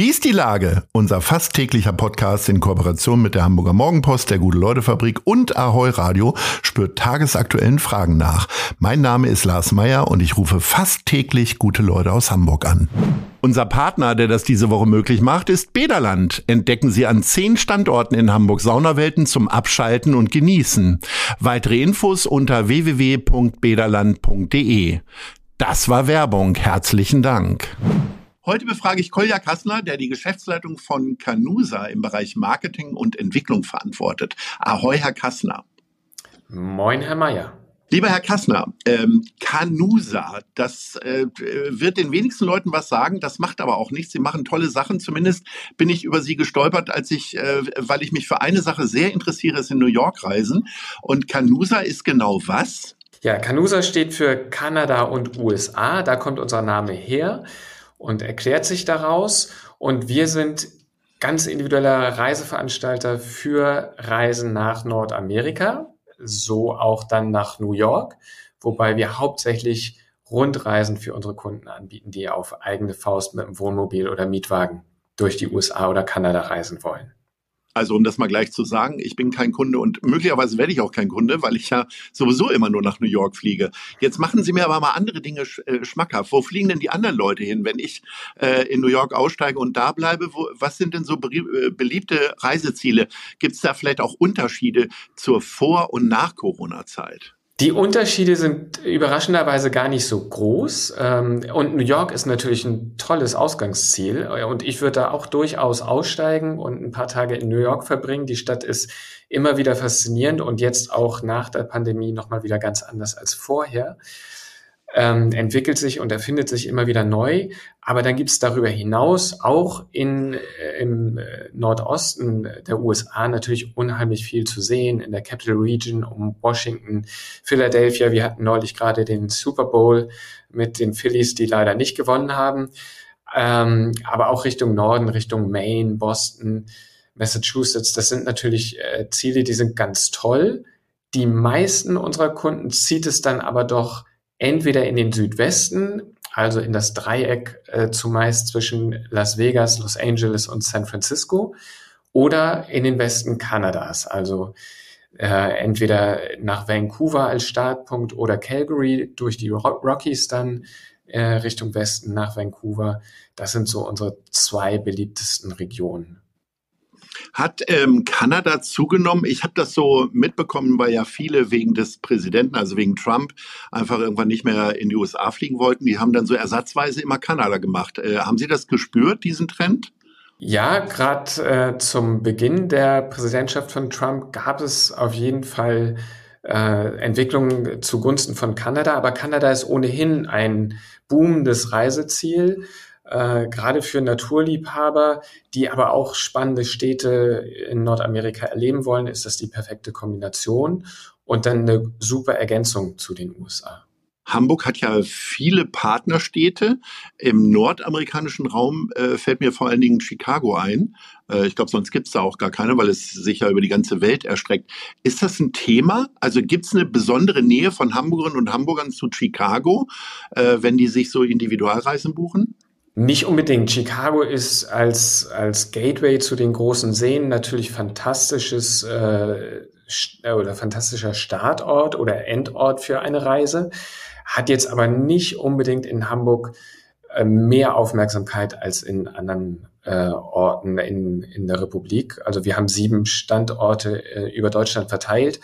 Wie ist die Lage? Unser fast täglicher Podcast in Kooperation mit der Hamburger Morgenpost, der Gute-Leute-Fabrik und Ahoi Radio spürt tagesaktuellen Fragen nach. Mein Name ist Lars Meier und ich rufe fast täglich gute Leute aus Hamburg an. Unser Partner, der das diese Woche möglich macht, ist Bederland. Entdecken Sie an zehn Standorten in Hamburg Saunawelten zum Abschalten und Genießen. Weitere Infos unter www.bederland.de. Das war Werbung. Herzlichen Dank. Heute befrage ich Kolja Kassler, der die Geschäftsleitung von Canusa im Bereich Marketing und Entwicklung verantwortet. Ahoi, Herr Kassler. Moin, Herr Mayer. Lieber Herr Kassner, ähm, Canusa, das äh, wird den wenigsten Leuten was sagen, das macht aber auch nichts. Sie machen tolle Sachen. Zumindest bin ich über Sie gestolpert, als ich, äh, weil ich mich für eine Sache sehr interessiere, ist in New York reisen. Und Canusa ist genau was? Ja, Canusa steht für Kanada und USA. Da kommt unser Name her und erklärt sich daraus. Und wir sind ganz individueller Reiseveranstalter für Reisen nach Nordamerika, so auch dann nach New York, wobei wir hauptsächlich Rundreisen für unsere Kunden anbieten, die auf eigene Faust mit dem Wohnmobil oder Mietwagen durch die USA oder Kanada reisen wollen. Also um das mal gleich zu sagen, ich bin kein Kunde und möglicherweise werde ich auch kein Kunde, weil ich ja sowieso immer nur nach New York fliege. Jetzt machen Sie mir aber mal andere Dinge äh, schmackhaft. Wo fliegen denn die anderen Leute hin, wenn ich äh, in New York aussteige und da bleibe? Wo, was sind denn so äh, beliebte Reiseziele? Gibt es da vielleicht auch Unterschiede zur Vor- und Nach-Corona-Zeit? Die Unterschiede sind überraschenderweise gar nicht so groß. Ähm, und New York ist natürlich ein tolles Ausgangsziel. Und ich würde da auch durchaus aussteigen und ein paar Tage in New York verbringen. Die Stadt ist immer wieder faszinierend und jetzt auch nach der Pandemie nochmal wieder ganz anders als vorher ähm, entwickelt sich und erfindet sich immer wieder neu. Aber dann gibt es darüber hinaus auch in, äh, im äh, Nordosten der USA natürlich unheimlich viel zu sehen, in der Capital Region um Washington, Philadelphia. Wir hatten neulich gerade den Super Bowl mit den Phillies, die leider nicht gewonnen haben. Ähm, aber auch Richtung Norden, Richtung Maine, Boston, Massachusetts. Das sind natürlich äh, Ziele, die sind ganz toll. Die meisten unserer Kunden zieht es dann aber doch entweder in den Südwesten, also in das Dreieck äh, zumeist zwischen Las Vegas, Los Angeles und San Francisco, oder in den Westen Kanadas, also äh, entweder nach Vancouver als Startpunkt oder Calgary durch die Rockies dann äh, Richtung Westen nach Vancouver. Das sind so unsere zwei beliebtesten Regionen. Hat ähm, Kanada zugenommen? Ich habe das so mitbekommen, weil ja viele wegen des Präsidenten, also wegen Trump, einfach irgendwann nicht mehr in die USA fliegen wollten. Die haben dann so ersatzweise immer Kanada gemacht. Äh, haben Sie das gespürt, diesen Trend? Ja, gerade äh, zum Beginn der Präsidentschaft von Trump gab es auf jeden Fall äh, Entwicklungen zugunsten von Kanada, aber Kanada ist ohnehin ein boomendes Reiseziel äh, gerade für Naturliebhaber, die aber auch spannende Städte in Nordamerika erleben wollen, ist das die perfekte Kombination und dann eine super Ergänzung zu den USA. Hamburg hat ja viele Partnerstädte. Im nordamerikanischen Raum äh, fällt mir vor allen Dingen Chicago ein. Äh, ich glaube, sonst gibt es da auch gar keine, weil es sich ja über die ganze Welt erstreckt. Ist das ein Thema? Also gibt es eine besondere Nähe von Hamburgerinnen und Hamburgern zu Chicago, äh, wenn die sich so Individualreisen buchen? Nicht unbedingt. Chicago ist als, als Gateway zu den großen Seen natürlich fantastisches äh, äh, oder fantastischer Startort oder Endort für eine Reise, hat jetzt aber nicht unbedingt in Hamburg äh, mehr Aufmerksamkeit als in anderen äh, Orten in, in der Republik. Also wir haben sieben Standorte äh, über Deutschland verteilt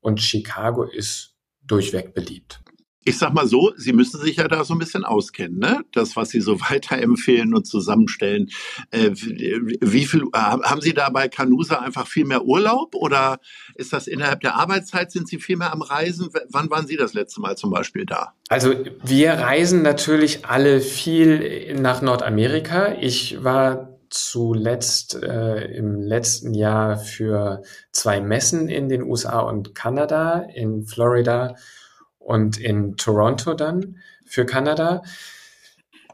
und Chicago ist durchweg beliebt ich sag mal so, Sie müssen sich ja da so ein bisschen auskennen, ne? Das, was Sie so weiterempfehlen und zusammenstellen. Äh, wie viel haben Sie da bei Canusa einfach viel mehr Urlaub oder ist das innerhalb der Arbeitszeit? Sind Sie viel mehr am Reisen? Wann waren Sie das letzte Mal zum Beispiel da? Also wir reisen natürlich alle viel nach Nordamerika. Ich war zuletzt äh, im letzten Jahr für zwei Messen in den USA und Kanada, in Florida und in Toronto dann für Kanada.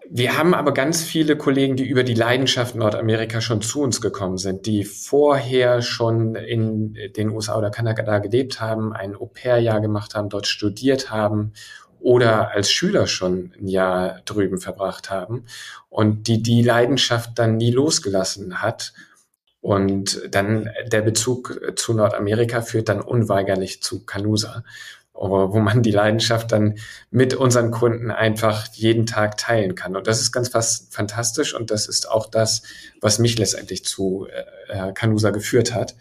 Wir haben aber ganz viele Kollegen, die über die Leidenschaft Nordamerika schon zu uns gekommen sind, die vorher schon in den USA oder Kanada gelebt haben, ein Au-pair-Jahr gemacht haben, dort studiert haben oder als Schüler schon ein Jahr drüben verbracht haben und die die Leidenschaft dann nie losgelassen hat. Und dann der Bezug zu Nordamerika führt dann unweigerlich zu Canusa wo man die Leidenschaft dann mit unseren Kunden einfach jeden Tag teilen kann. Und das ist ganz fast fantastisch und das ist auch das, was mich letztendlich zu äh, Canusa geführt hat.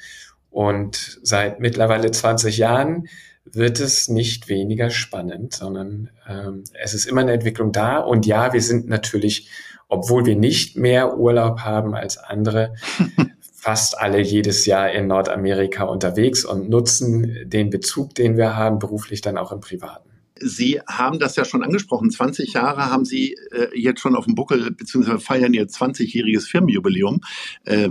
Und seit mittlerweile 20 Jahren wird es nicht weniger spannend, sondern ähm, es ist immer eine Entwicklung da. Und ja, wir sind natürlich, obwohl wir nicht mehr Urlaub haben als andere, fast alle jedes Jahr in Nordamerika unterwegs und nutzen den Bezug, den wir haben, beruflich dann auch im Privaten. Sie haben das ja schon angesprochen. 20 Jahre haben Sie äh, jetzt schon auf dem Buckel, beziehungsweise feiern Ihr 20-jähriges Firmenjubiläum. Äh,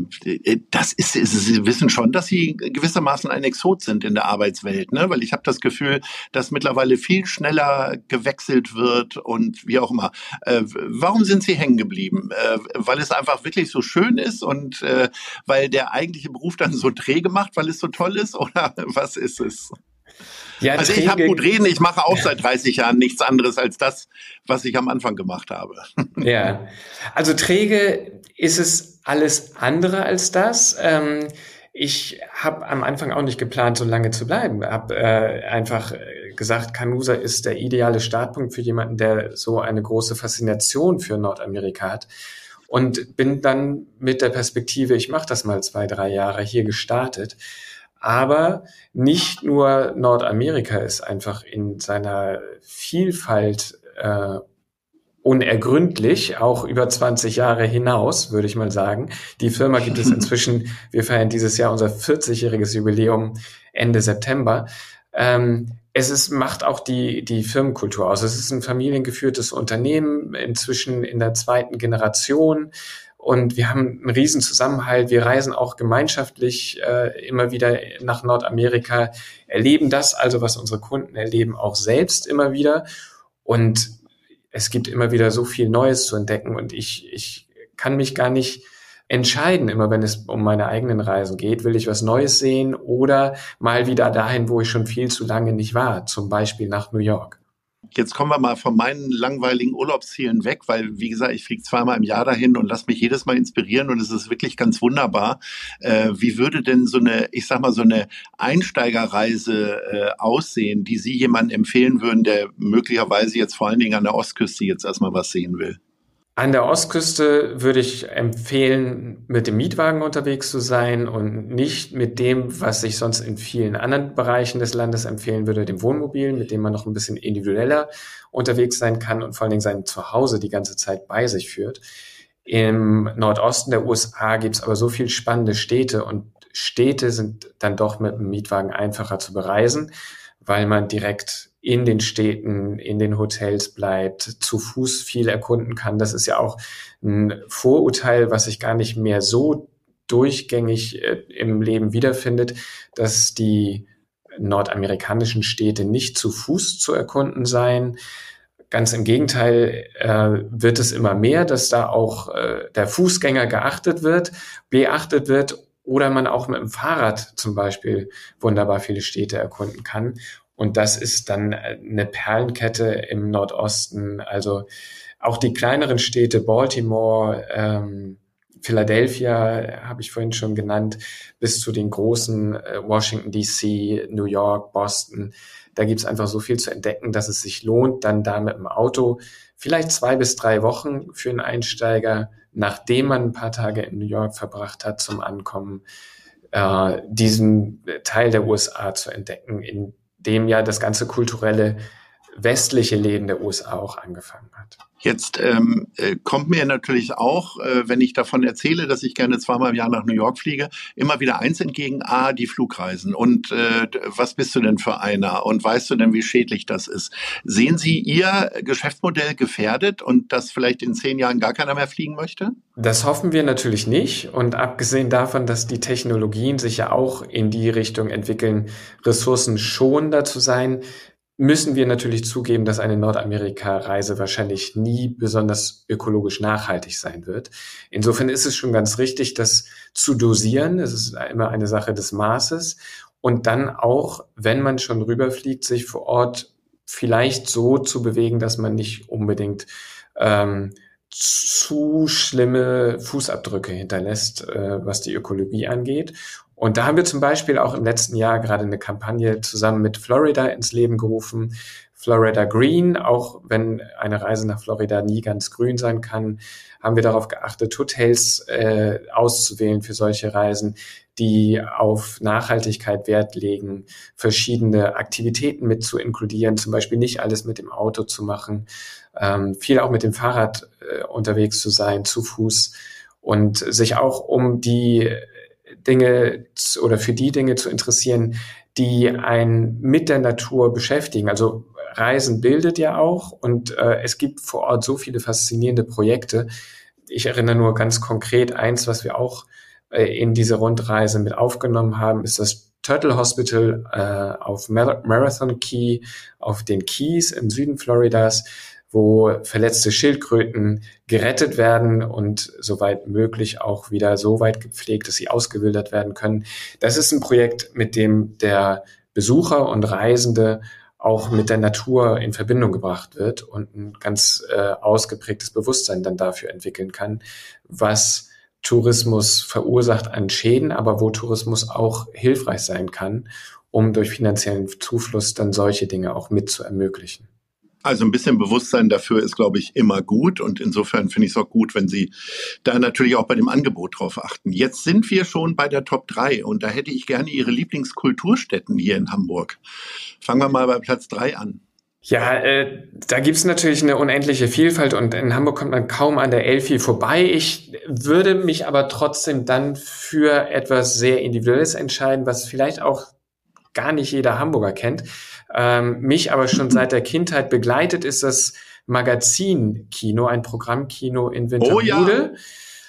das ist, Sie wissen schon, dass Sie gewissermaßen ein Exot sind in der Arbeitswelt, ne? Weil ich habe das Gefühl, dass mittlerweile viel schneller gewechselt wird und wie auch immer. Äh, warum sind Sie hängen geblieben? Äh, weil es einfach wirklich so schön ist und äh, weil der eigentliche Beruf dann so träge macht, weil es so toll ist? Oder was ist es? Ja, also ich habe gut reden, ich mache auch seit 30 Jahren nichts anderes als das, was ich am Anfang gemacht habe. Ja, also träge ist es alles andere als das. Ähm, ich habe am Anfang auch nicht geplant, so lange zu bleiben. Habe äh, einfach gesagt, Canusa ist der ideale Startpunkt für jemanden, der so eine große Faszination für Nordamerika hat. Und bin dann mit der Perspektive, ich mache das mal zwei, drei Jahre hier gestartet. Aber nicht nur Nordamerika ist einfach in seiner Vielfalt äh, unergründlich, auch über 20 Jahre hinaus, würde ich mal sagen. Die Firma gibt es inzwischen, wir feiern dieses Jahr unser 40-jähriges Jubiläum Ende September. Ähm, es ist, macht auch die, die Firmenkultur aus. Es ist ein familiengeführtes Unternehmen, inzwischen in der zweiten Generation. Und wir haben einen riesen Zusammenhalt. Wir reisen auch gemeinschaftlich äh, immer wieder nach Nordamerika, erleben das also, was unsere Kunden erleben, auch selbst immer wieder. Und es gibt immer wieder so viel Neues zu entdecken. Und ich, ich kann mich gar nicht entscheiden, immer wenn es um meine eigenen Reisen geht. Will ich was Neues sehen oder mal wieder dahin, wo ich schon viel zu lange nicht war, zum Beispiel nach New York. Jetzt kommen wir mal von meinen langweiligen Urlaubszielen weg, weil, wie gesagt, ich fliege zweimal im Jahr dahin und lasse mich jedes Mal inspirieren und es ist wirklich ganz wunderbar. Äh, wie würde denn so eine, ich sag mal, so eine Einsteigerreise äh, aussehen, die Sie jemandem empfehlen würden, der möglicherweise jetzt vor allen Dingen an der Ostküste jetzt erstmal was sehen will? An der Ostküste würde ich empfehlen, mit dem Mietwagen unterwegs zu sein und nicht mit dem, was ich sonst in vielen anderen Bereichen des Landes empfehlen würde, dem Wohnmobil, mit dem man noch ein bisschen individueller unterwegs sein kann und vor allen Dingen sein Zuhause die ganze Zeit bei sich führt. Im Nordosten der USA gibt es aber so viel spannende Städte und Städte sind dann doch mit dem Mietwagen einfacher zu bereisen, weil man direkt in den Städten, in den Hotels bleibt, zu Fuß viel erkunden kann. Das ist ja auch ein Vorurteil, was sich gar nicht mehr so durchgängig äh, im Leben wiederfindet, dass die nordamerikanischen Städte nicht zu Fuß zu erkunden seien. Ganz im Gegenteil äh, wird es immer mehr, dass da auch äh, der Fußgänger geachtet wird, beachtet wird oder man auch mit dem Fahrrad zum Beispiel wunderbar viele Städte erkunden kann. Und das ist dann äh, eine Perlenkette im Nordosten. Also auch die kleineren Städte, Baltimore, ähm, Philadelphia habe ich vorhin schon genannt, bis zu den großen äh, Washington DC, New York, Boston. Da gibt's einfach so viel zu entdecken, dass es sich lohnt, dann da mit dem Auto vielleicht zwei bis drei Wochen für einen Einsteiger, nachdem man ein paar Tage in New York verbracht hat, zum Ankommen, äh, diesen Teil der USA zu entdecken, in dem ja das ganze kulturelle westliche Leben der USA auch angefangen hat. Jetzt ähm, äh, kommt mir natürlich auch, äh, wenn ich davon erzähle, dass ich gerne zweimal im Jahr nach New York fliege, immer wieder eins entgegen, ah, die Flugreisen. Und äh, was bist du denn für einer? Und weißt du denn, wie schädlich das ist? Sehen Sie Ihr Geschäftsmodell gefährdet und dass vielleicht in zehn Jahren gar keiner mehr fliegen möchte? Das hoffen wir natürlich nicht. Und abgesehen davon, dass die Technologien sich ja auch in die Richtung entwickeln, ressourcenschonender zu sein, müssen wir natürlich zugeben, dass eine Nordamerika-Reise wahrscheinlich nie besonders ökologisch nachhaltig sein wird. Insofern ist es schon ganz richtig, das zu dosieren. Es ist immer eine Sache des Maßes. Und dann auch, wenn man schon rüberfliegt, sich vor Ort vielleicht so zu bewegen, dass man nicht unbedingt ähm, zu schlimme Fußabdrücke hinterlässt, äh, was die Ökologie angeht. Und da haben wir zum Beispiel auch im letzten Jahr gerade eine Kampagne zusammen mit Florida ins Leben gerufen. Florida Green, auch wenn eine Reise nach Florida nie ganz grün sein kann, haben wir darauf geachtet, Hotels äh, auszuwählen für solche Reisen, die auf Nachhaltigkeit Wert legen, verschiedene Aktivitäten mit zu inkludieren, zum Beispiel nicht alles mit dem Auto zu machen, ähm, viel auch mit dem Fahrrad äh, unterwegs zu sein, zu Fuß und sich auch um die Dinge oder für die Dinge zu interessieren, die einen mit der Natur beschäftigen. Also Reisen bildet ja auch und äh, es gibt vor Ort so viele faszinierende Projekte. Ich erinnere nur ganz konkret eins, was wir auch äh, in diese Rundreise mit aufgenommen haben, ist das Turtle Hospital äh, auf Marathon Key, auf den Keys im Süden Floridas wo verletzte Schildkröten gerettet werden und soweit möglich auch wieder so weit gepflegt, dass sie ausgewildert werden können. Das ist ein Projekt, mit dem der Besucher und Reisende auch mit der Natur in Verbindung gebracht wird und ein ganz äh, ausgeprägtes Bewusstsein dann dafür entwickeln kann, was Tourismus verursacht an Schäden, aber wo Tourismus auch hilfreich sein kann, um durch finanziellen Zufluss dann solche Dinge auch mit zu ermöglichen. Also ein bisschen Bewusstsein dafür ist, glaube ich, immer gut. Und insofern finde ich es auch gut, wenn Sie da natürlich auch bei dem Angebot drauf achten. Jetzt sind wir schon bei der Top 3 und da hätte ich gerne Ihre Lieblingskulturstätten hier in Hamburg. Fangen wir mal bei Platz 3 an. Ja, äh, da gibt's natürlich eine unendliche Vielfalt und in Hamburg kommt man kaum an der Elfi vorbei. Ich würde mich aber trotzdem dann für etwas sehr Individuelles entscheiden, was vielleicht auch gar nicht jeder Hamburger kennt ähm, mich aber schon seit der Kindheit begleitet, ist das Magazinkino, ein Programmkino in Winterhude. Oh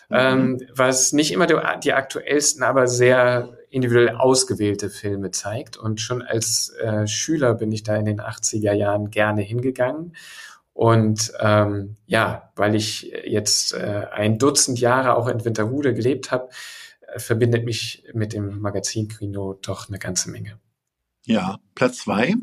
ja. ähm, mhm. was nicht immer die, die, aktuellsten, aber sehr individuell ausgewählte Filme zeigt. Und schon als äh, Schüler bin ich da in den 80er Jahren gerne hingegangen. Und ähm, ja, weil ich jetzt äh, ein Dutzend Jahre auch in Winterhude gelebt habe, äh, verbindet mich mit dem Magazinkino doch eine ganze Menge. Ja, Platz zwei.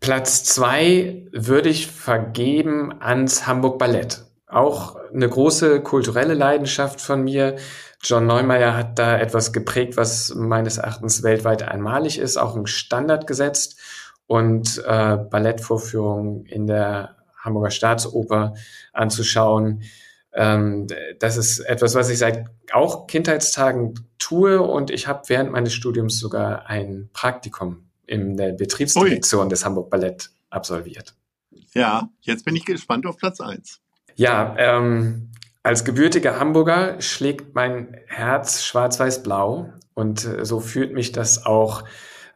Platz zwei würde ich vergeben ans Hamburg Ballett. Auch eine große kulturelle Leidenschaft von mir. John Neumeier hat da etwas geprägt, was meines Erachtens weltweit einmalig ist, auch einen Standard gesetzt und äh, Ballettvorführungen in der Hamburger Staatsoper anzuschauen. Ähm, das ist etwas, was ich seit auch Kindheitstagen tue und ich habe während meines Studiums sogar ein Praktikum in der Betriebsdirektion Ui. des Hamburg Ballett absolviert. Ja, jetzt bin ich gespannt auf Platz eins. Ja, ähm, als gebürtiger Hamburger schlägt mein Herz schwarz-weiß-blau und äh, so fühlt mich das auch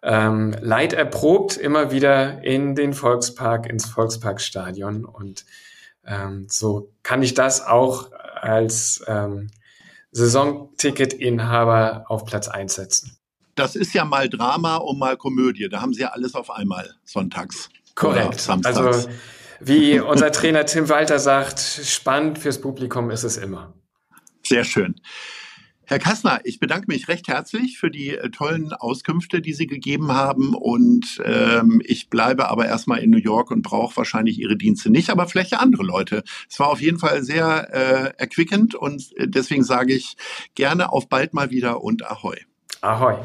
ähm, leid erprobt immer wieder in den Volkspark, ins Volksparkstadion und ähm, so kann ich das auch als ähm, Saisonticketinhaber auf Platz eins setzen das ist ja mal Drama und mal Komödie. Da haben sie ja alles auf einmal sonntags. Korrekt. Also wie unser Trainer Tim Walter sagt, spannend fürs Publikum ist es immer. Sehr schön. Herr Kassner, ich bedanke mich recht herzlich für die äh, tollen Auskünfte, die Sie gegeben haben. Und ähm, ich bleibe aber erstmal in New York und brauche wahrscheinlich Ihre Dienste nicht, aber vielleicht andere Leute. Es war auf jeden Fall sehr äh, erquickend und äh, deswegen sage ich gerne auf bald mal wieder und Ahoi. Ahoi.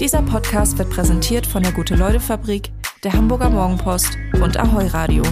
Dieser Podcast wird präsentiert von der Gute-Leute-Fabrik, der Hamburger Morgenpost und Ahoi Radio.